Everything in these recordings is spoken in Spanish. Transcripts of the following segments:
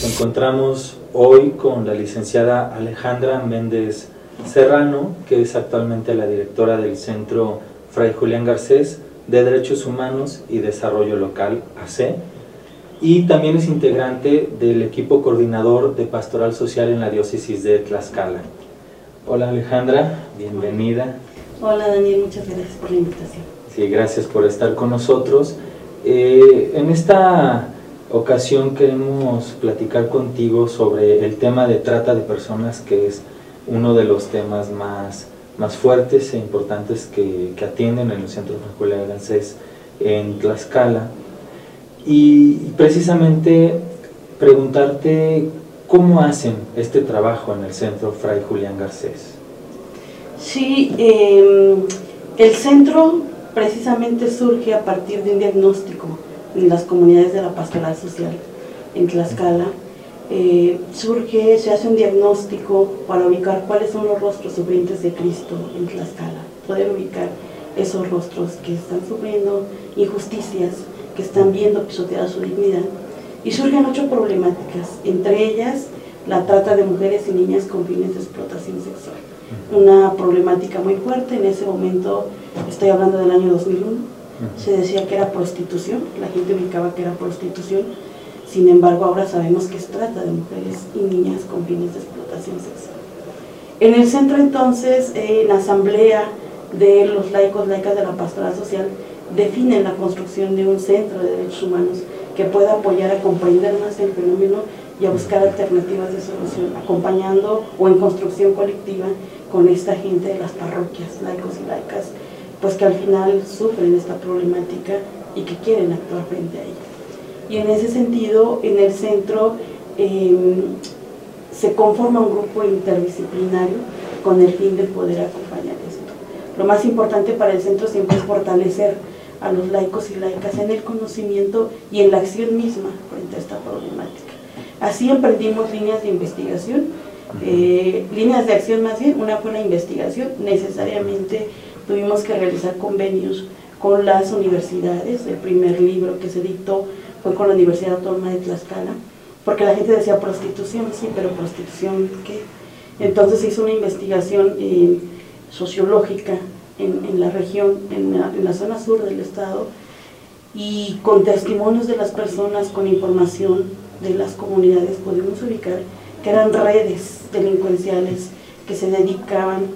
Nos encontramos hoy con la licenciada Alejandra Méndez Serrano, que es actualmente la directora del Centro Fray Julián Garcés de Derechos Humanos y Desarrollo Local, AC, y también es integrante del equipo coordinador de Pastoral Social en la diócesis de Tlaxcala. Hola Alejandra, bienvenida. Hola Daniel, muchas gracias por la invitación. Sí, gracias por estar con nosotros. Eh, en esta ocasión queremos platicar contigo sobre el tema de trata de personas, que es uno de los temas más, más fuertes e importantes que, atienden en el Centro Franco Francés en Tlaxcala. Y precisamente preguntarte cómo hacen este trabajo en el Centro Fray Julián Garcés. Sí, em, el centro precisamente surge a partir de un diagnóstico en las comunidades de la pastoral social en Tlaxcala. Eh, surge, se hace un diagnóstico para ubicar cuáles son los rostros sufrientes de Cristo en Tlaxcala, poder ubicar esos rostros que están sufriendo injusticias, que están viendo pisoteada su dignidad. Y surgen ocho problemáticas, entre ellas la trata de mujeres y niñas con fines de explotación sexual. Una problemática muy fuerte, en ese momento estoy hablando del año 2001, se decía que era prostitución, la gente ubicaba que era prostitución, sin embargo ahora sabemos que se trata de mujeres y niñas con fines de explotación sexual. En el centro entonces, en la asamblea de los laicos, laicas de la pastoral social, definen la construcción de un centro de derechos humanos que pueda apoyar a comprender más el fenómeno y a buscar alternativas de solución, acompañando o en construcción colectiva con esta gente de las parroquias, laicos y laicas, pues que al final sufren esta problemática y que quieren actuar frente a ella. Y en ese sentido, en el centro em, se conforma un grupo interdisciplinario con el fin de poder acompañar esto. Lo más importante para el centro siempre es fortalecer a los laicos y laicas en el conocimiento y en la acción misma frente a esta problemática. Así emprendimos líneas de investigación, eh, líneas de acción más bien, una fue la investigación, necesariamente tuvimos que realizar convenios con las universidades. El primer libro que se dictó fue con la Universidad Autónoma de Tlaxcala, porque la gente decía prostitución, sí, pero prostitución, ¿qué? Entonces se hizo una investigación eh, sociológica en, la región, en en la zona sur del estado, y con testimonios de las personas, con información de las comunidades, pudimos ubicar que eran redes delincuenciales que se dedicaban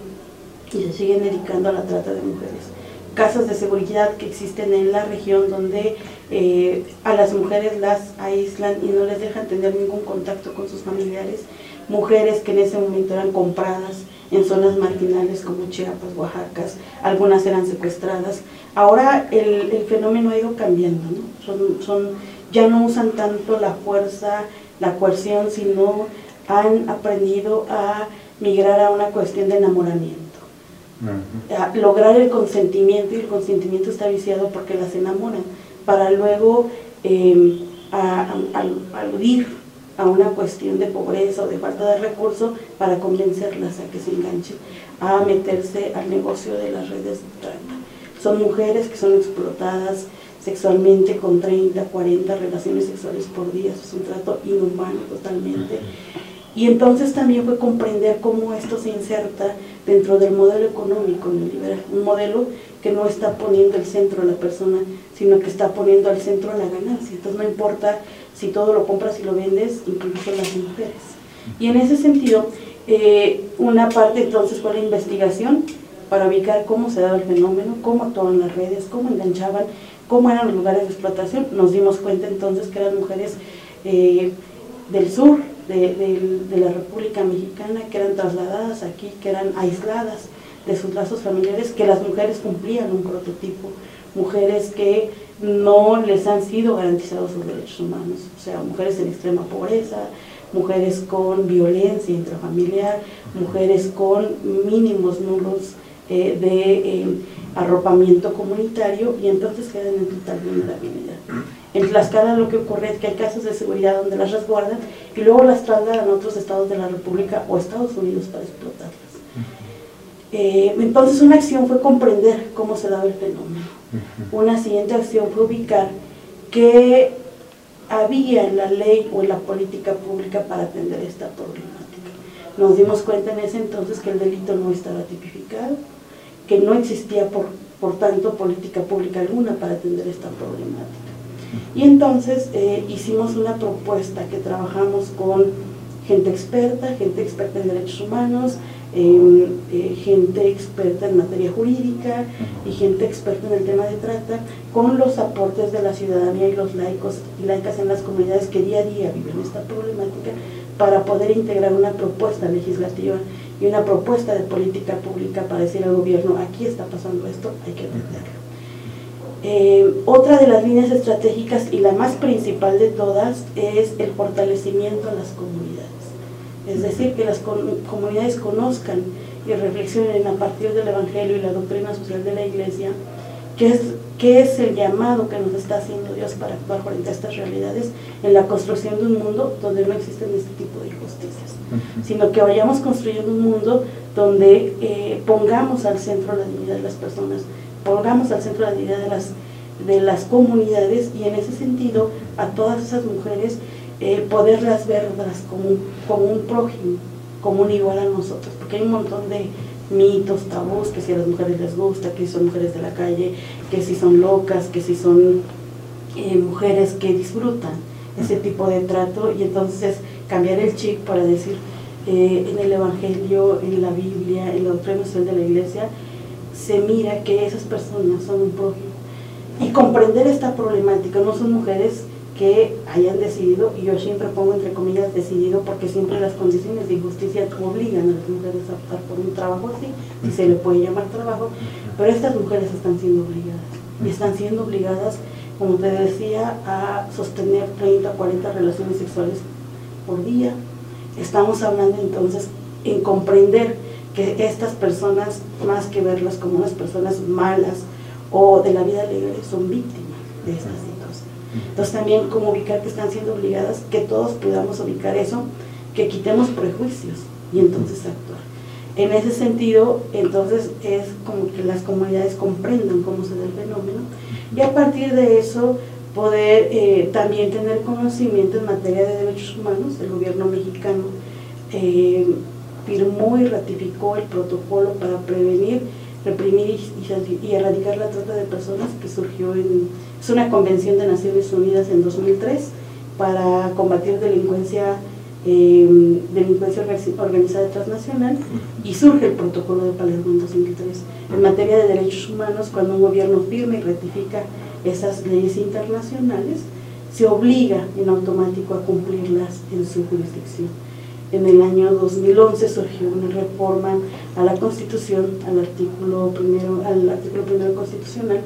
y se siguen dedicando a la trata de mujeres. Casas de seguridad que existen en la región donde eh, a las mujeres las aíslan y no les dejan tener ningún contacto con sus familiares. Mujeres que en ese momento eran compradas en zonas marginales como Chiapas, Oaxaca, algunas eran secuestradas. Ahora el, fenómeno ha ido cambiando, ¿no? son, son, ya no usan tanto la fuerza, la coerción, sino han aprendido a migrar a una cuestión de enamoramiento lograr el consentimiento y el consentimiento está viciado porque las enamoran para luego em, aludir a una cuestión de pobreza o de falta de recursos para convencerlas a que se enganchen a meterse al negocio de las redes de trata. Son mujeres que son explotadas sexualmente con 30, 40 relaciones sexuales por día, es un trato inhumano totalmente. Y entonces también fue comprender cómo esto se inserta dentro del modelo económico neoliberal, un modelo que no está poniendo el centro a la persona, sino que está poniendo al centro la ganancia. Entonces no importa si todo lo compras y lo vendes, incluso las mujeres. Y en ese sentido, eh, una parte entonces fue la investigación para ubicar cómo se daba el fenómeno, cómo actuaban las redes, cómo enganchaban, cómo eran los lugares de explotación. Nos dimos cuenta entonces que eran mujeres eh, del sur, de, la República Mexicana que eran trasladadas aquí, que eran aisladas de sus lazos familiares, que las mujeres cumplían un prototipo, mujeres que no les han sido garantizados sus derechos humanos, o sea, mujeres en extrema pobreza, mujeres con violencia intrafamiliar, mujeres con mínimos nulos eh, de eh, arropamiento comunitario y entonces quedan en total vulnerabilidad. En Tlaxcala lo que ocurre es que hay casos de seguridad donde las resguardan y luego las trasladan a otros estados de la República o Estados Unidos para explotarlas. Eh, entonces una acción fue comprender cómo se daba el fenómeno. Una siguiente acción fue ubicar que había en la ley o en la política pública para atender esta problemática. Nos dimos cuenta en ese entonces que el delito no estaba tipificado, que no existía por, por tanto política pública alguna para atender esta problemática. Y entonces eh, hicimos una propuesta que trabajamos con gente experta, gente experta en derechos humanos, em, eh, gente experta en materia jurídica y gente experta en el tema de trata, con los aportes de la ciudadanía y los laicos y laicas en las comunidades que día a día viven esta problemática, para poder integrar una propuesta legislativa y una propuesta de política pública para decir al gobierno, aquí está pasando esto, hay que atenderlo. Eh, otra de las líneas estratégicas y la más principal de todas es el fortalecimiento a las comunidades. Es decir, que las comunidades conozcan y reflexionen a partir del Evangelio y la doctrina social de la Iglesia qué es, qué es el llamado que nos está haciendo Dios para actuar frente a estas realidades en la construcción de un mundo donde no existen este tipo de injusticias, sino que vayamos construyendo un mundo donde eh, pongamos al centro la dignidad de las personas, pongamos al centro la dignidad de las, de las comunidades y en ese sentido a todas esas mujeres eh, poderlas verlas como, como un prójimo, como un igual a nosotros, porque hay un montón de mitos, tabús, que si a las mujeres les gusta, que si son mujeres de la calle, que si son locas, que si son eh, mujeres que disfrutan ese tipo de trato y entonces cambiar el chip para decir eh, en el Evangelio, en la Biblia, en la doctrina de la Iglesia, se mira que esas personas son un prójimo. Y comprender esta problemática, no son mujeres que hayan decidido, y yo siempre pongo entre comillas decidido porque siempre las condiciones de injusticia obligan a las mujeres a optar por un trabajo así, si se le puede llamar trabajo, pero estas mujeres están siendo obligadas, y están siendo obligadas, como te decía, a sostener 30, 40 relaciones sexuales por día. Estamos hablando entonces en comprender que estas personas, más que verlas como unas personas malas o de la vida libre, son víctimas de estas situación. Entonces también como ubicar que están siendo obligadas, que todos podamos ubicar eso, que quitemos prejuicios y entonces actuar. En ese sentido, entonces es como que las comunidades comprendan cómo se da el fenómeno y a partir de eso poder eh, también tener conocimiento en materia de derechos humanos. El gobierno mexicano eh, firmó y ratificó el protocolo para prevenir, reprimir y, erradicar la trata de personas que surgió en, es una convención de Naciones Unidas en 2003 para combatir delincuencia, em, delincuencia organizada transnacional y surge el protocolo de Palermo en 2003. En materia de derechos humanos, cuando un gobierno firma y ratifica esas leyes internacionales, se obliga en automático a cumplirlas en su jurisdicción en el año 2011 surgió una reforma a la Constitución, al artículo primero, al artículo primero constitucional,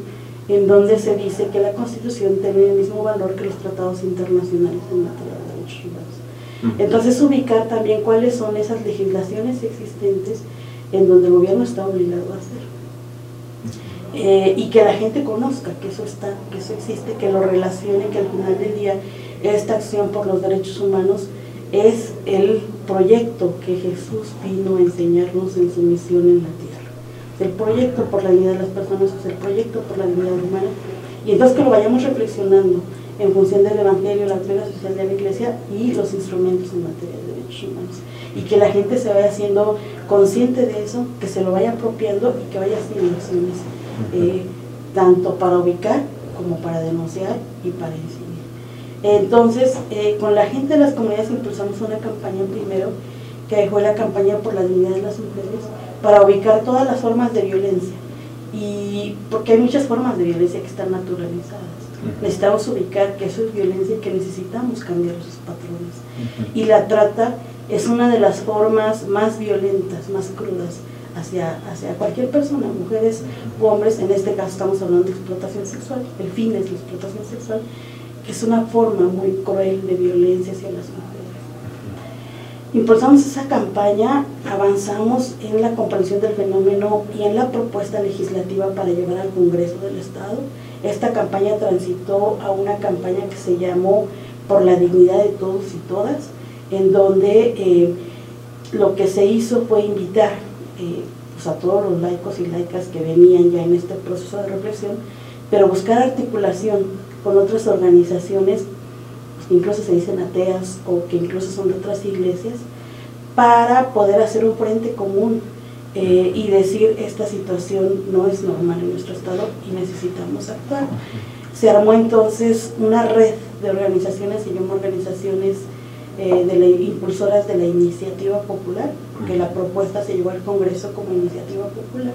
en donde se dice que la Constitución tiene el mismo valor que los tratados internacionales en materia de derechos humanos. Entonces ubicar también cuáles son esas legislaciones existentes en donde el gobierno está obligado a hacer. Eh, y que la gente conozca que eso está, que eso existe, que lo relacione, que al final del día esta acción por los derechos humanos es el proyecto que Jesús vino a enseñarnos en su misión en la tierra. El proyecto por la dignidad de las personas es el proyecto por la dignidad humana. Y entonces que lo vayamos reflexionando en función del Evangelio, la doctrina social de la Iglesia y los instrumentos en materia de derechos humanos. Y que la gente se vaya siendo consciente de eso, que se lo vaya apropiando y que vaya haciendo acciones, eh, tanto para ubicar como para denunciar y para enseñar. Entonces, eh, con la gente de las comunidades impulsamos una campaña primero, que fue la campaña por la dignidad de las mujeres, para ubicar todas las formas de violencia. Y porque hay muchas formas de violencia que están naturalizadas. Necesitamos ubicar que eso es violencia y que necesitamos cambiar esos patrones. Y la trata es una de las formas más violentas, más crudas hacia, hacia cualquier persona, mujeres u hombres, en este caso estamos hablando de explotación sexual, el fin es la explotación sexual, es una forma muy cruel de violencia hacia las mujeres. Impulsamos esa campaña, avanzamos en la comprensión del fenómeno y en la propuesta legislativa para llevar al Congreso del Estado. Esta campaña transitó a una campaña que se llamó Por la dignidad de todos y todas, en donde eh, lo que se hizo fue invitar eh, pues, a todos los laicos y laicas que venían ya en este proceso de reflexión, pero buscar articulación con otras organizaciones, incluso se dicen ateas o que incluso son de otras iglesias, para poder hacer un frente común eh, y decir esta situación no es normal en nuestro estado y necesitamos actuar. Se armó entonces una red de organizaciones, se llama organizaciones eh, de la, impulsoras de la iniciativa popular, porque la propuesta se llevó al Congreso como iniciativa popular.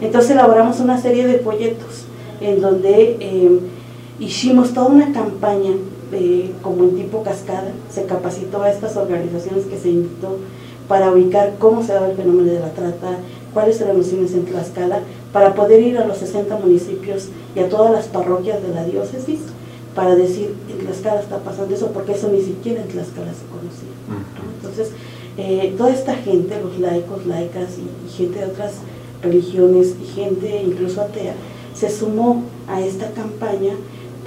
Entonces elaboramos una serie de folletos en donde eh, hicimos toda una campaña como en tipo cascada, se capacitó a estas organizaciones que se invitó para ubicar cómo se daba el fenómeno de la trata, cuáles eran los fines en Tlaxcala, para poder ir a los 60 municipios y a todas las parroquias de la diócesis para decir en Tlaxcala está pasando eso, porque eso ni siquiera en Tlaxcala se conocía. Entonces, eh, toda esta gente, los laicos, laicas y, gente de otras religiones y gente incluso atea, se sumó a esta campaña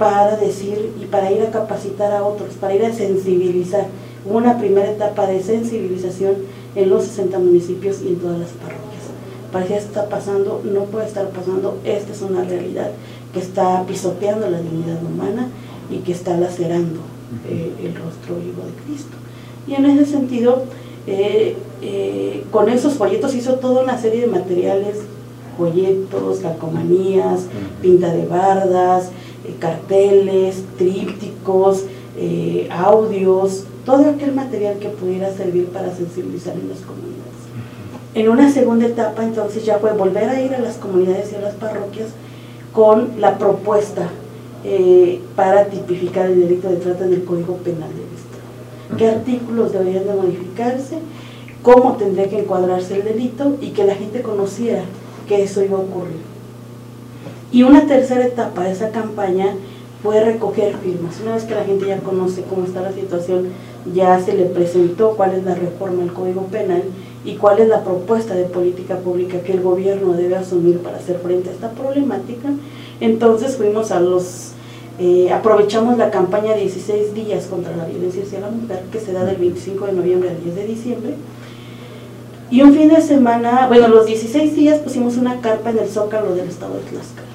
para decir y para ir a capacitar a otros, para ir a sensibilizar. una primera etapa de sensibilización en los 60 municipios y en todas las parroquias. Parecía que está pasando, no puede estar pasando, esta es una realidad que está pisoteando la dignidad humana y que está lacerando eh, el rostro vivo de Cristo. Y en ese sentido, eh, eh, con esos folletos hizo toda una serie de materiales, folletos, calcomanías, pinta de bardas, carteles, trípticos, audios, todo aquel material que pudiera servir para sensibilizar en las comunidades. En una segunda etapa entonces ya fue volver a ir a las comunidades y a las parroquias con la propuesta eh, para tipificar el delito de trata en el Código Penal del Estado. ¿Qué artículos deberían de modificarse? ¿Cómo tendría que encuadrarse el delito? Y que la gente conociera que eso iba a ocurrir. Y una tercera etapa de esa campaña fue recoger firmas. Una vez que la gente ya conoce cómo está la situación, ya se le presentó cuál es la reforma al Código Penal y cuál es la propuesta de política pública que el gobierno debe asumir para hacer frente a esta problemática. Entonces fuimos a los, eh, aprovechamos la campaña 16 días contra la violencia hacia la mujer que se da del 25 de noviembre al 10 de diciembre. Y un fin de semana, bueno, los 16 días pusimos una carpa en el Zócalo del estado de Tlaxcala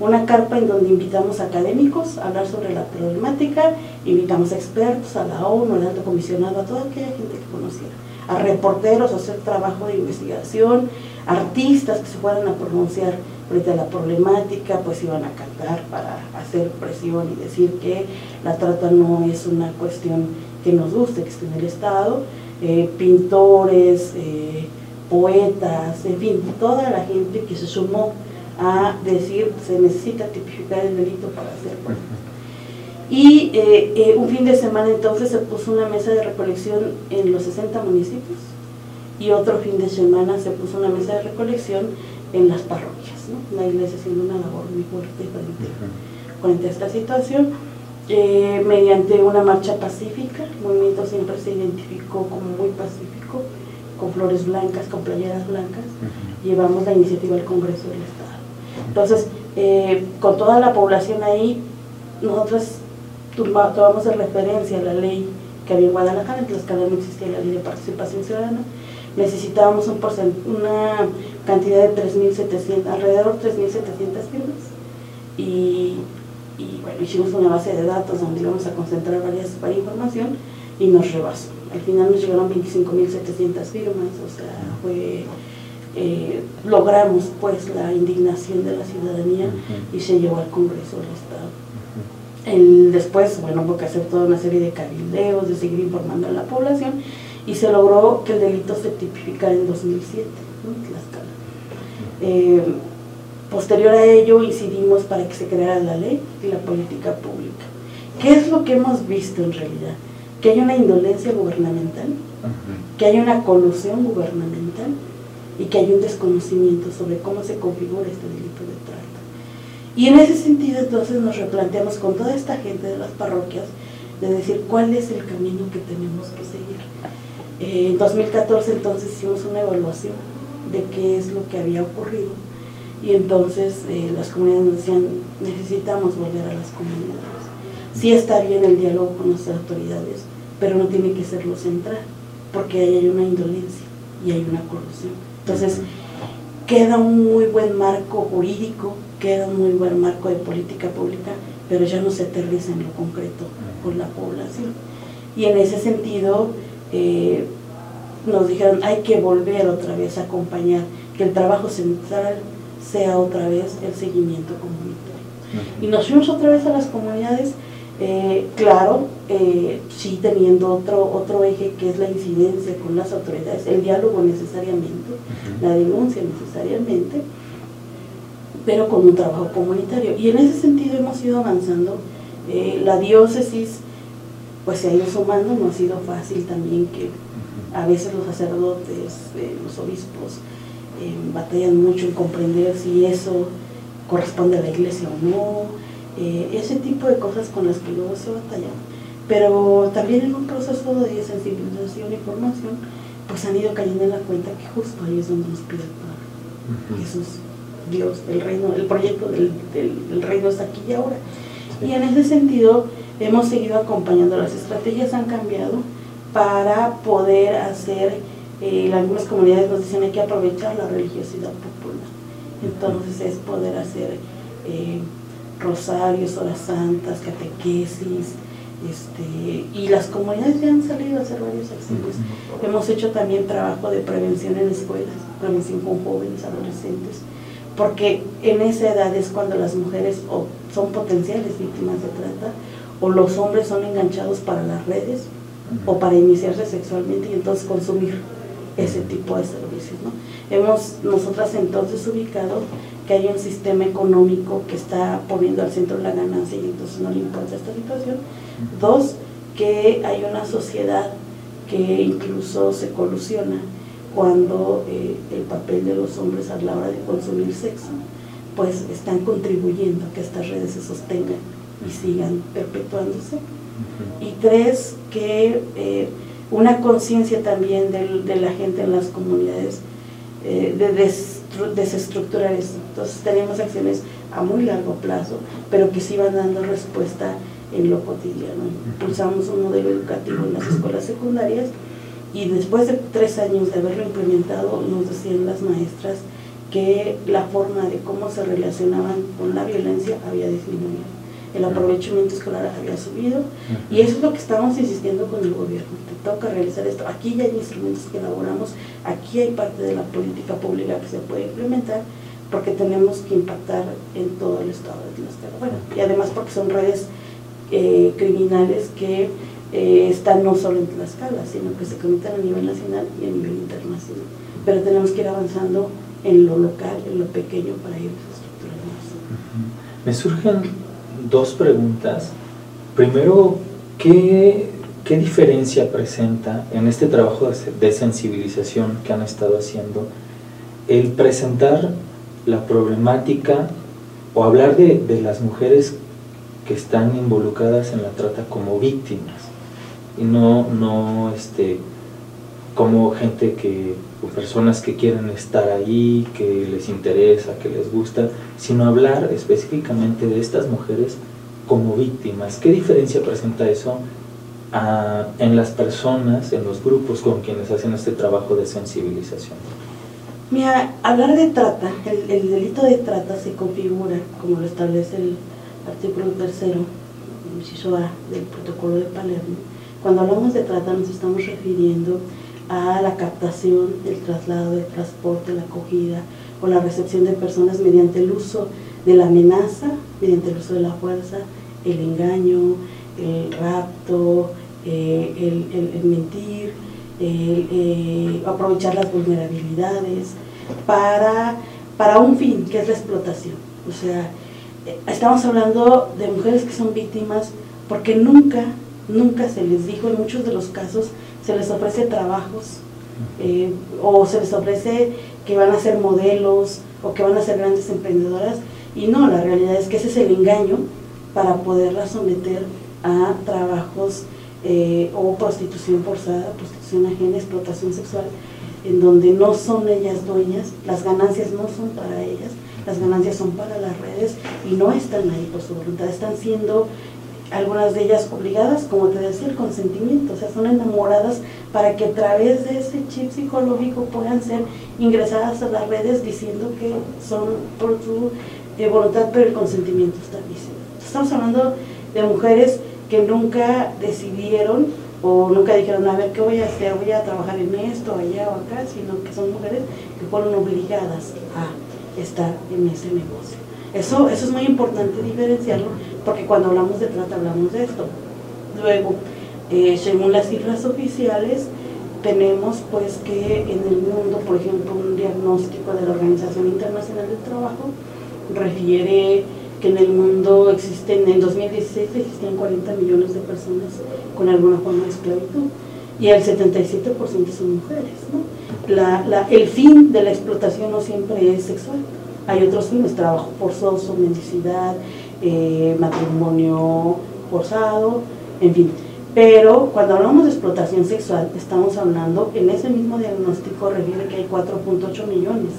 una carpa en donde invitamos académicos a hablar sobre la problemática, invitamos a expertos, a la ONU, al alto comisionado, a toda aquella gente que conociera, a reporteros a hacer trabajo de investigación, artistas que se fueran a pronunciar frente a la problemática, pues iban a cantar para hacer presión y decir que la trata no es una cuestión que nos guste, que esté en el Estado, eh, pintores, eh, poetas, en fin, toda la gente que se sumó a decir se necesita tipificar el delito para hacer Y eh, eh, un fin de semana entonces se puso una mesa de recolección en los 60 municipios y otro fin de semana se puso una mesa de recolección en las parroquias, ¿no? la iglesia haciendo una labor muy fuerte frente, a esta situación. Eh, mediante una marcha pacífica, el movimiento siempre se identificó como muy pacífico, con flores blancas, con playeras blancas, llevamos la iniciativa al Congreso del Estado. Entonces, eh, con toda la población ahí, nosotros tomamos de referencia la ley que había en Guadalajara, en Tlaxcala no existía la ley de participación ciudadana, necesitábamos un una cantidad de 3.700, alrededor de 3.700 firmas, y, bueno, hicimos una base de datos donde íbamos a concentrar varias, varias información y nos rebasó. Al final nos llegaron 25.700 firmas, o sea, fue eh, logramos pues la indignación de la ciudadanía y se llevó al Congreso del Estado. El, después, bueno, hubo que hacer toda una serie de cabildeos, de seguir informando a la población y se logró que el delito se tipificara en 2007, ¿no? Eh, posterior a ello incidimos para que se creara la ley y la política pública. ¿Qué es lo que hemos visto en realidad? Que hay una indolencia gubernamental, que hay una colusión gubernamental, y que hay un desconocimiento sobre cómo se configura este delito de trata. Y en ese sentido entonces nos replanteamos con toda esta gente de las parroquias de decir cuál es el camino que tenemos que seguir. Eh, en 2014 entonces hicimos una evaluación de qué es lo que había ocurrido y entonces eh, las comunidades nos decían necesitamos volver a las comunidades. Sí está bien el diálogo con nuestras autoridades, pero no tiene que ser lo central, porque ahí hay una indolencia y hay una corrupción. Entonces, queda un muy buen marco jurídico, queda un muy buen marco de política pública pero ya no se aterriza en lo concreto con la población. Y en ese sentido, eh, nos dijeron, hay que volver otra vez a acompañar, que el trabajo central sea otra vez el seguimiento comunitario. Y nos fuimos otra vez a las comunidades, eh, claro, eh, sí teniendo otro, otro eje que es la incidencia con las autoridades, el diálogo necesariamente, la denuncia necesariamente, pero con un trabajo comunitario. Y en ese sentido hemos ido avanzando. Eh, la diócesis pues se ha ido sumando, no ha sido fácil también que a veces los sacerdotes, eh, los obispos, batallan mucho en comprender si eso corresponde a la iglesia o no, ese tipo de cosas con las que luego se batalla. Pero también en un proceso de sensibilización y formación, pues han ido cayendo en la cuenta que justo ahí es donde nos pide el Jesús Dios, el reino, el proyecto del, reino está aquí y ahora. Y en ese sentido hemos seguido acompañando, las estrategias han cambiado para poder hacer, eh, algunas comunidades nos dicen hay que aprovechar la religiosidad popular. Entonces es poder hacer eh, rosarios, horas santas, catequesis, este, y las comunidades ya han salido a hacer varios acciones. Hemos hecho también trabajo de prevención en escuelas, prevención con jóvenes, adolescentes, porque en esa edad es cuando las mujeres son potenciales víctimas de trata o los hombres son enganchados para las redes o para iniciarse sexualmente y entonces consumir ese tipo de servicios. ¿no? Hemos nosotras entonces ubicado que hay un sistema económico que está poniendo al centro la ganancia y entonces no le importa esta situación. Dos, que hay una sociedad que incluso se colusiona cuando eh, el papel de los hombres a la hora de consumir sexo, pues están contribuyendo a que estas redes se sostengan y sigan perpetuándose. Y tres, que eh, una conciencia también de, la gente en las comunidades eh, de desestructurar esto. Entonces tenemos acciones a muy largo plazo, pero que sí van dando respuesta en lo cotidiano. Impulsamos un modelo educativo en las escuelas secundarias y después de tres años de haberlo implementado, nos decían las maestras que la forma de cómo se relacionaban con la violencia había disminuido. El aprovechamiento escolar había subido y eso es lo que estamos insistiendo con el gobierno. Te toca realizar esto. Aquí ya hay instrumentos que elaboramos, aquí hay parte de la política pública que se puede implementar porque tenemos que impactar en todo el estado de Tlaxcala. Bueno, y además porque son redes eh, criminales que eh, están no solo en Tlaxcala, sino que se cometen a nivel nacional y a nivel internacional. Pero tenemos que ir avanzando en lo local, en lo pequeño, para ir estructurando Me surgen dos preguntas. Primero, ¿qué, ¿qué diferencia presenta en este trabajo de sensibilización que han estado haciendo el presentar la problemática o hablar de, de las mujeres que están involucradas en la trata como víctimas? y no, no este, como gente que, o personas que quieren estar ahí, que les interesa, que les gusta, sino hablar específicamente de estas mujeres como víctimas. ¿Qué diferencia presenta eso en las personas, en los grupos con quienes hacen este trabajo de sensibilización? Mira, hablar de trata, el, el delito de trata se configura, como lo establece el artículo tercero, inciso A del protocolo de Palermo, cuando hablamos de trata nos estamos refiriendo a la captación, el traslado, el transporte, la acogida o la recepción de personas mediante el uso de la amenaza, mediante el uso de la fuerza, el engaño, el rapto, eh, el, mentir, el, eh, aprovechar las vulnerabilidades para, para un fin, que es la explotación. O sea, eh, estamos hablando de mujeres que son víctimas porque nunca nunca se les dijo, en muchos de los casos se les ofrece trabajos eh, o se les ofrece que van a ser modelos o que van a ser grandes emprendedoras y no, la realidad es que ese es el engaño para poderlas someter a trabajos eh, o prostitución forzada, prostitución ajena, explotación sexual, en donde no son ellas dueñas, las ganancias no son para ellas, las ganancias son para las redes y no están ahí por su voluntad, están siendo algunas de ellas obligadas, como te decía, el consentimiento, o sea, son enamoradas para que a través de ese chip psicológico puedan ser ingresadas a las redes diciendo que son por su eh, voluntad, pero el consentimiento está diciendo. Estamos hablando de mujeres que nunca decidieron o nunca dijeron, a ver, ¿qué voy a hacer? Voy a trabajar en esto, allá o acá, sino que son mujeres que fueron obligadas a estar en ese negocio. Eso, eso es muy importante diferenciarlo, porque cuando hablamos de trata hablamos de esto. Luego, eh, según las cifras oficiales, tenemos pues que en el mundo, por ejemplo, un diagnóstico de la Organización Internacional del Trabajo refiere que en el mundo existen, en 2016 existían 40 millones de personas con alguna forma de esclavitud y el 77% son mujeres. ¿no? La, el fin de la explotación no siempre es sexual, hay otros fines, trabajo forzoso, mendicidad, eh, matrimonio forzado, en fin. Pero cuando hablamos de explotación sexual, estamos hablando, en ese mismo diagnóstico refiere que hay 4.8 millones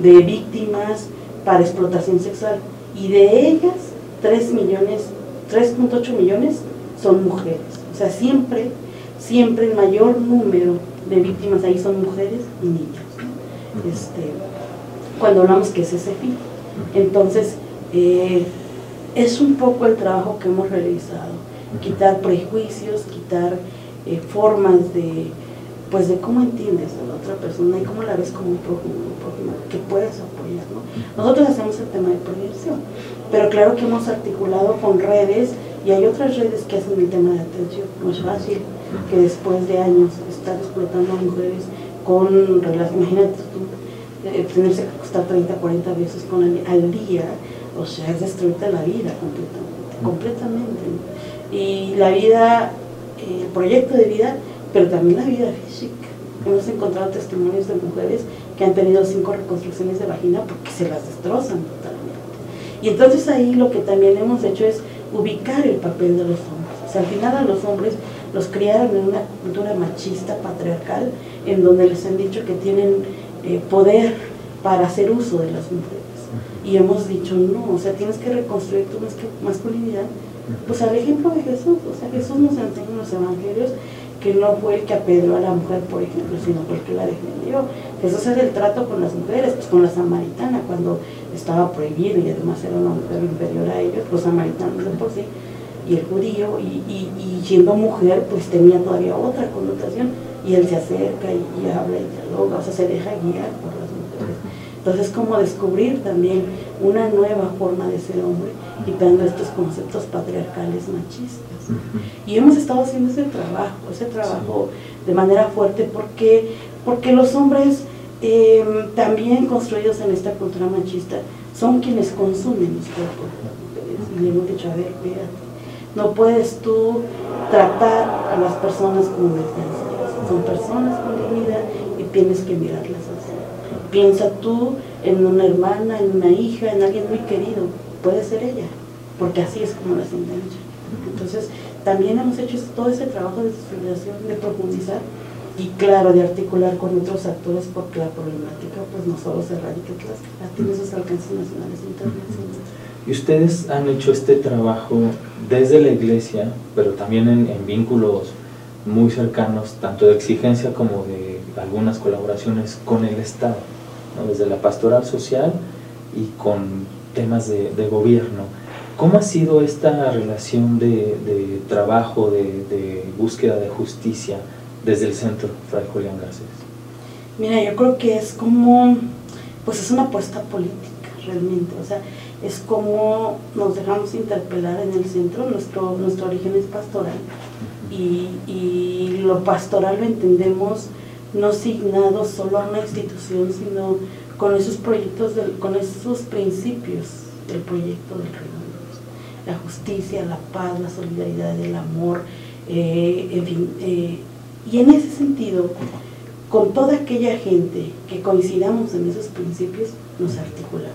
de víctimas para explotación sexual y de ellas 3 millones, 3.8 millones son mujeres. O sea, siempre, siempre el mayor número de víctimas ahí son mujeres y niños. Este, cuando hablamos que es ese fin. Entonces, eh, es un poco el trabajo que hemos realizado, quitar prejuicios, quitar eh, formas de, pues de cómo entiendes a la otra persona y cómo la ves como un prójimo, que puedes apoyar. ¿no? Nosotros hacemos el tema de prevención, pero claro que hemos articulado con redes y hay otras redes que hacen el tema de atención. No es fácil que después de años estar explotando a mujeres con relación, imagínate tú, eh, tenerse que costar 30, 40 veces con al día, o sea, es destruirte la vida completamente, completamente. Y la vida, el eh, proyecto de vida, pero también la vida física. Hemos encontrado testimonios de mujeres que han tenido cinco reconstrucciones de vagina porque se las destrozan totalmente. Y entonces ahí lo que también hemos hecho es ubicar el papel de los hombres. O sea, al final a los hombres los criaron en una cultura machista, patriarcal, en donde les han dicho que tienen eh, poder para hacer uso de las mujeres. Y hemos dicho, no, o sea, tienes que reconstruir tu masculinidad, pues al ejemplo de Jesús. O sea, Jesús nos enseña en los evangelios que no fue el que apedreó a la mujer, por ejemplo, sino fue el que la defendió. Jesús era el trato con las mujeres, pues con la samaritana, cuando estaba prohibido y además era una mujer inferior a ellos, los samaritanos de por sí, y el judío, y, y, siendo mujer, pues tenía todavía otra connotación y él se acerca y, habla y dialoga, o sea, se deja guiar por. Entonces, como descubrir también una nueva forma de ser hombre, quitando estos conceptos patriarcales machistas. Y hemos estado haciendo ese trabajo, ese trabajo de manera fuerte, porque, porque los hombres em, también construidos en esta cultura machista son quienes consumen los cuerpos Y le hemos dicho, a ver, no puedes tú tratar a las personas como desgraciadas son personas con dignidad y tienes que mirarlas. Piensa tú en una hermana, en una hija, en alguien muy querido, puede ser ella, porque así es como las engancha. Entonces, también hemos hecho todo ese trabajo de estudiación, de profundizar y claro, de articular con otros actores porque la problemática pues no solo se radica en Tlaxcala, tiene sus alcances nacionales e internacionales. Y ustedes han hecho este trabajo desde la iglesia, pero también en vínculos muy cercanos, tanto de exigencia como de algunas colaboraciones con el Estado, desde la pastoral social y con temas de, gobierno. ¿Cómo ha sido esta relación de, trabajo, de, búsqueda de justicia desde el centro, Fray Julián Garcés? Mira, yo creo que es como, pues es una apuesta política realmente, o sea, es como nos dejamos interpelar en el centro, nuestro, nuestro origen es pastoral, y, lo pastoral lo entendemos no signado solo a una institución, sino con esos proyectos, con esos principios del proyecto del reino de Dios. La justicia, la paz, la solidaridad, el amor, eh, en fin. Eh, y en ese sentido, con toda aquella gente que coincidamos en esos principios, nos articulamos.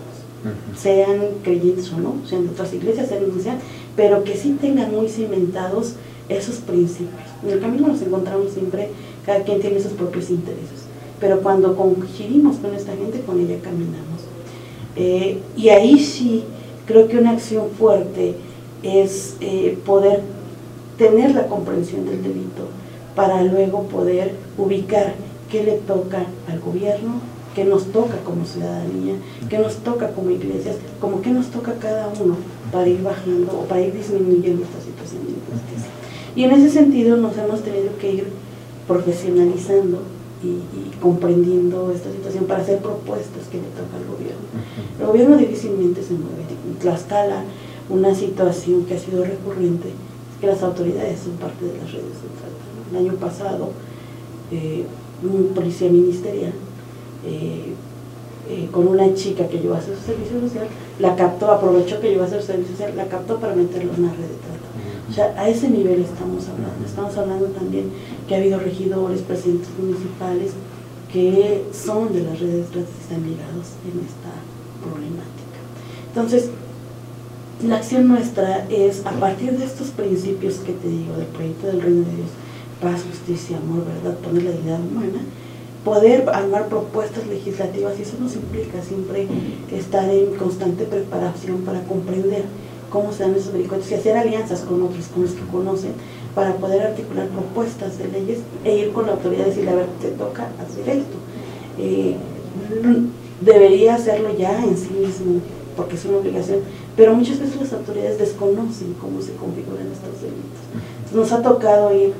Sean creyentes o no, sean de otras iglesias, sean de sean, pero que sí tengan muy cimentados esos principios. En el camino nos encontramos siempre, cada quien tiene sus propios intereses, pero cuando coincidimos con esta gente, con ella caminamos. Eh, y ahí sí creo que una acción fuerte es eh, poder tener la comprensión del delito para luego poder ubicar qué le toca al gobierno, qué nos toca como ciudadanía, qué nos toca como iglesias, como qué nos toca cada uno para ir bajando o para ir disminuyendo esta situación de injusticia. Y en ese sentido nos hemos tenido que ir profesionalizando y, comprendiendo esta situación para hacer propuestas que le toca al gobierno. El gobierno difícilmente se mueve. En Tlaxcala, una situación que ha sido recurrente es que las autoridades son parte de las redes de. El año pasado, eh, un policía ministerial eh, eh, con una chica que llevó a hacer su servicio social, la captó, aprovechó que llevó a hacer su servicio social, la captó para meterlo en una red de trata. O sea, a ese nivel estamos hablando. Estamos hablando también que ha habido regidores, presidentes municipales que son de las redes de trata y están ligados en esta problemática. Entonces, la acción nuestra es, a partir de estos principios que te digo, del proyecto del reino de Dios, paz, justicia, amor, verdad, poner la dignidad humana, poder armar propuestas legislativas y eso nos implica siempre estar en constante preparación para comprender cómo se dan esos vericuetos y hacer alianzas con otros, con los que conocen, para poder articular propuestas de leyes e ir con la autoridad y decirle, a ver, te toca hacer esto. Eh, debería hacerlo ya en sí mismo, porque es una obligación, pero muchas veces las autoridades desconocen cómo se configuran estos delitos. nos ha tocado ir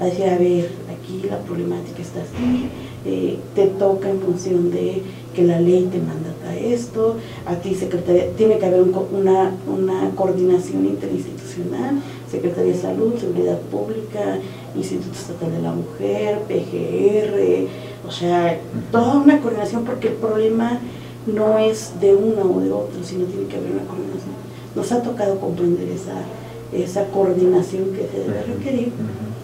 a decir, a ver, aquí la problemática está así, eh, te toca en función de que la ley te manda esto, a ti secretaría, tiene que haber una, una coordinación interinstitucional, Secretaría de Salud, Seguridad Pública, Instituto Estatal de la Mujer, PGR, o sea, toda una coordinación porque el problema no es de una o de otro, sino tiene que haber una coordinación. Nos ha tocado comprender esa, esa coordinación que se debe requerir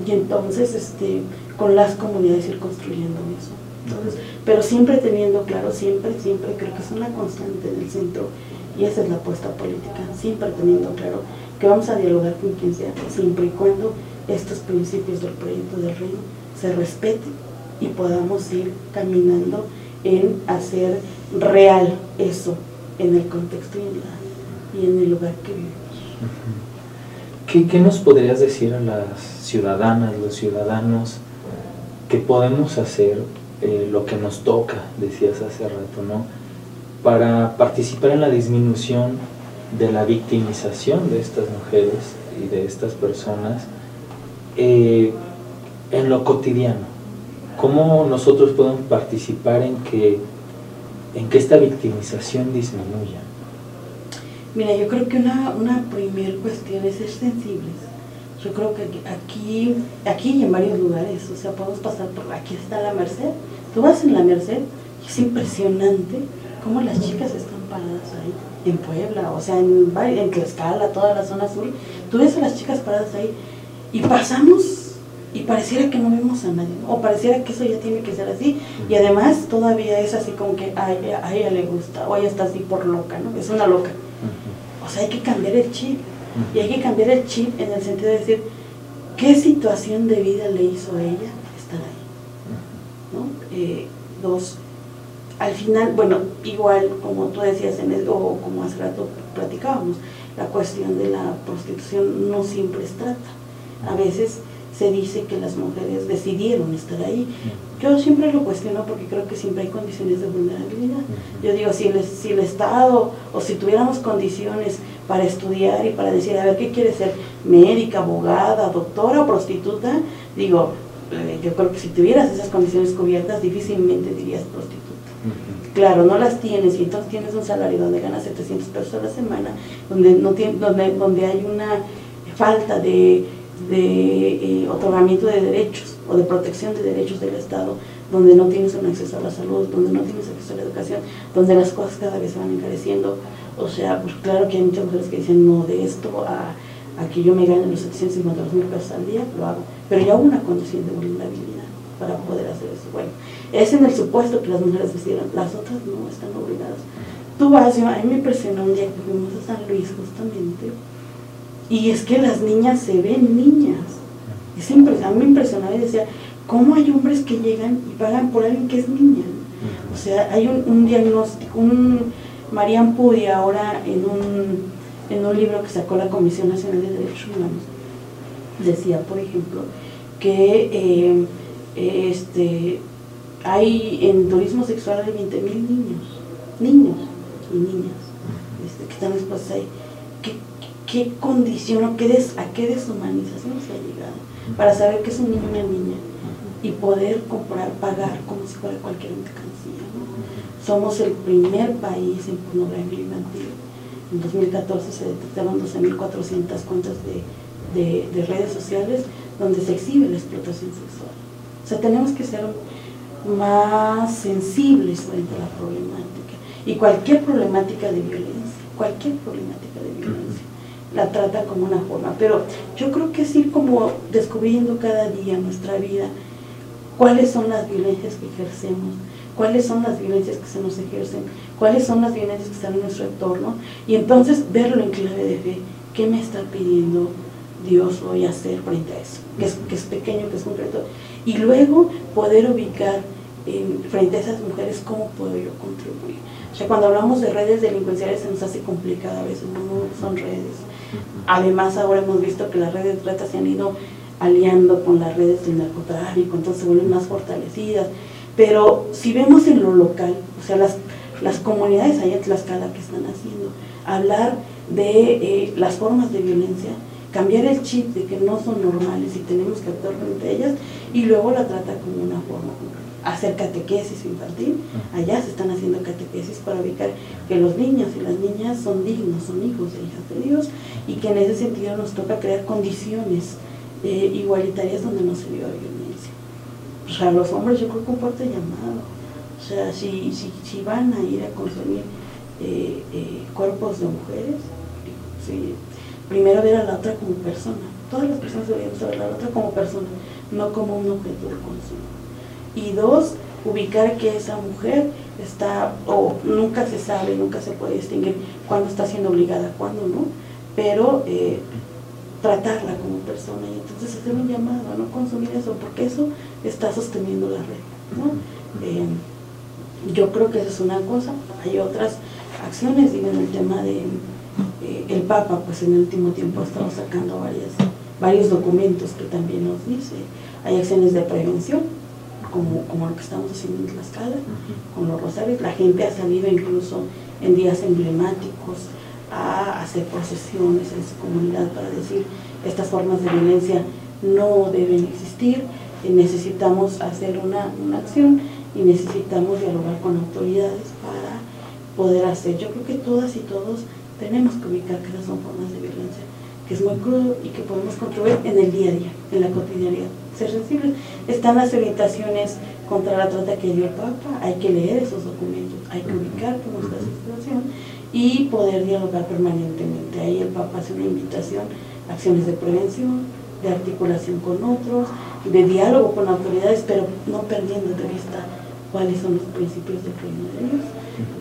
y entonces este, con las comunidades ir construyendo eso. Pero siempre teniendo claro, siempre, siempre creo que es una constante en el centro y esa es la apuesta política, siempre teniendo claro que vamos a dialogar con quien sea, siempre y cuando estos principios del proyecto del reino se respeten y podamos ir caminando en hacer real eso en el contexto y en, el lugar que vivimos. ¿Qué, ¿Qué, nos podrías decir a las ciudadanas, los ciudadanos, que podemos hacer eh, lo que nos toca, decías hace rato, ¿no? Para participar en la disminución de la victimización de estas mujeres y de estas personas eh, en lo cotidiano. ¿Cómo nosotros podemos participar en que, en que esta victimización disminuya? Mira, yo creo que una, una primera cuestión es ser sensibles. Yo creo que aquí, aquí y en varios lugares, o sea, podemos pasar por, aquí está la Merced, tú vas en la Merced y es impresionante cómo las chicas están paradas ahí, en Puebla, o sea, en, en Tlaxcala, toda la zona sur, tú ves a las chicas paradas ahí y pasamos y pareciera que no vemos a nadie, o pareciera que eso ya tiene que ser así, y además todavía es así como que a ella, a ella le gusta, o ella está así por loca, ¿no? Es una loca. O sea, hay que cambiar el chip, y hay que cambiar el chip en el sentido de decir, ¿qué situación de vida le hizo a ella estar ahí? ¿No? Eh, dos, al final, bueno, igual como tú decías, en el, o como hace rato platicábamos, la cuestión de la prostitución no siempre es trata. A veces se dice que las mujeres decidieron estar ahí. Yo siempre lo cuestiono porque creo que siempre hay condiciones de vulnerabilidad. Yo digo, si el, si el Estado o si tuviéramos condiciones para estudiar y para decir, a ver, ¿qué quiere ser? Médica, abogada, doctora o prostituta, digo, eh, yo creo que si tuvieras esas condiciones cubiertas, difícilmente dirías prostituta. Claro, no las tienes y entonces tienes un salario donde ganas 700 pesos a la semana, donde, no tiene, donde, donde hay una falta de de eh, otorgamiento de derechos o de protección de derechos del Estado, donde no tienes un acceso a la salud, donde no tienes acceso a la educación, donde las cosas cada vez se van encareciendo. O sea, pues claro que hay muchas mujeres que dicen, no, de esto a, a que yo me gane los 752 mil pesos al día, lo hago. Pero ya hubo una condición de vulnerabilidad para poder hacer eso. Bueno, es en el supuesto que las mujeres decidieron, las otras no están obligadas. Tú vas, a mí me impresionó un día que fuimos a San Luis justamente, y es que las niñas se ven niñas. Es a mí me impresionaba y decía, ¿cómo hay hombres que llegan y pagan por alguien que es niña? O sea, hay un, diagnóstico, un Marian Pudi ahora en un, en un libro que sacó la Comisión Nacional de Derechos Humanos, decía, por ejemplo, que eh, este, hay en turismo sexual hay 20 mil niños, niños y niñas este, que están expuestos ahí. ¿Qué, condición o qué des, a qué deshumanización se ha llegado para saber que es un niño y una niña y poder comprar, pagar como si fuera cualquier mercancía? Somos el primer país en pornografía infantil. En 2014 se detectaron 12.400 cuentas de, de, de redes sociales donde se exhibe la explotación sexual. O sea, tenemos que ser más sensibles frente a la problemática. Y cualquier problemática de violencia, cualquier problemática de violencia, la trata como una forma. Pero yo creo que es ir como descubriendo cada día nuestra vida cuáles son las violencias que ejercemos, cuáles son las violencias que se nos ejercen, cuáles son las violencias que están en nuestro entorno, y entonces verlo en clave de fe. ¿Qué me está pidiendo Dios hoy hacer frente a eso? Que es, que es pequeño, que es concreto. Y luego poder ubicar frente a esas mujeres, ¿cómo puedo yo contribuir? O sea, cuando hablamos de redes delincuenciales se nos hace complicado a veces, no son redes. Además, ahora hemos visto que las redes de trata se han ido aliando con las redes del narcotráfico, entonces se vuelven más fortalecidas. Pero si vemos en lo local, o sea, las, las comunidades allá en que están haciendo, hablar de eh, las formas de violencia, cambiar el chip de que no son normales y tenemos que actuar frente a ellas, y luego la trata como una forma hacer catequesis infantil. Allá se están haciendo catequesis para ubicar que los niños y las niñas son dignos, son hijos e hijas de Dios y que en ese sentido nos toca crear condiciones eh, igualitarias donde no se viva violencia. O sea, los hombres yo creo que un fuerte llamado. O sea, si, si, si van a ir a consumir eh, eh, cuerpos de mujeres, primero ver a la otra como persona. Todas las personas deberíamos ver a la otra como persona, no como un objeto de consumo y dos, ubicar que esa mujer está, o nunca se sabe, nunca se puede distinguir cuándo está siendo obligada, cuándo no, pero eh, tratarla como persona y entonces hacer un llamado a no consumir eso, porque eso está sosteniendo la red. ¿no? Eh, yo creo que esa es una cosa, hay otras acciones, digo, en el tema de eh, el Papa, pues en el último tiempo ha estado sacando varias, varios documentos que también nos dice, hay acciones de prevención, como, como lo que estamos haciendo en Tlaxcala, con los rosarios. La gente ha salido incluso en días emblemáticos a hacer procesiones en su comunidad para decir estas formas de violencia no deben existir, necesitamos hacer una, una acción y necesitamos dialogar con autoridades para poder hacer. Yo creo que todas y todos tenemos que ubicar que esas son formas de violencia, que es muy crudo y que podemos contribuir en el día a día, en la cotidianidad ser sensibles. Están las evitaciones contra la trata que dio el Papa, hay que leer esos documentos, hay que ubicar cómo está esa situación y poder dialogar permanentemente. Ahí el Papa hace una invitación a acciones de prevención, de articulación con otros, de diálogo con autoridades, pero no perdiendo de vista cuáles son los principios del reino de Dios.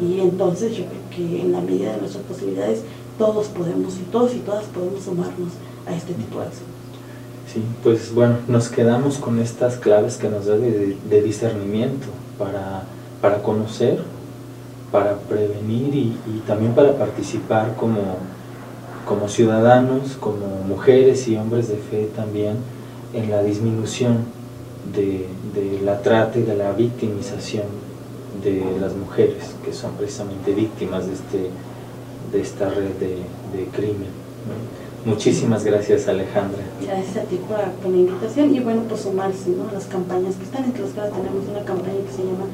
Y entonces yo creo que en la medida de nuestras posibilidades todos podemos y todos y todas podemos sumarnos a este tipo de acciones. Sí, pues bueno, nos quedamos con estas claves que nos da de, discernimiento para, para, conocer, para prevenir y, también para participar como, como ciudadanos, como mujeres y hombres de fe también en la disminución de, la trata y de la victimización de las mujeres que son precisamente víctimas de, este, de esta red de, de crimen. Muchísimas gracias Alejandra. Gracias a ti por, la invitación y bueno, pues sumarse ¿no? a las campañas que están en Tlaxcala. Tenemos una campaña que se llama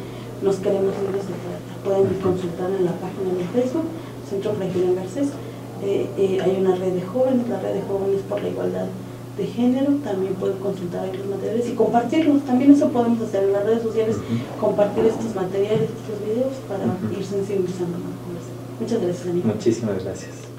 Nos queremos libres de trata. Pueden consultar en la página de Facebook, Centro Fragile Garcés. Eh, eh, hay una red de jóvenes, la red de jóvenes por la igualdad de género, también pueden consultar ahí los materiales y compartirlos, también eso podemos hacer en las redes sociales, compartir estos materiales, estos videos para ir sensibilizando más. Muchas gracias, Muchísimas gracias.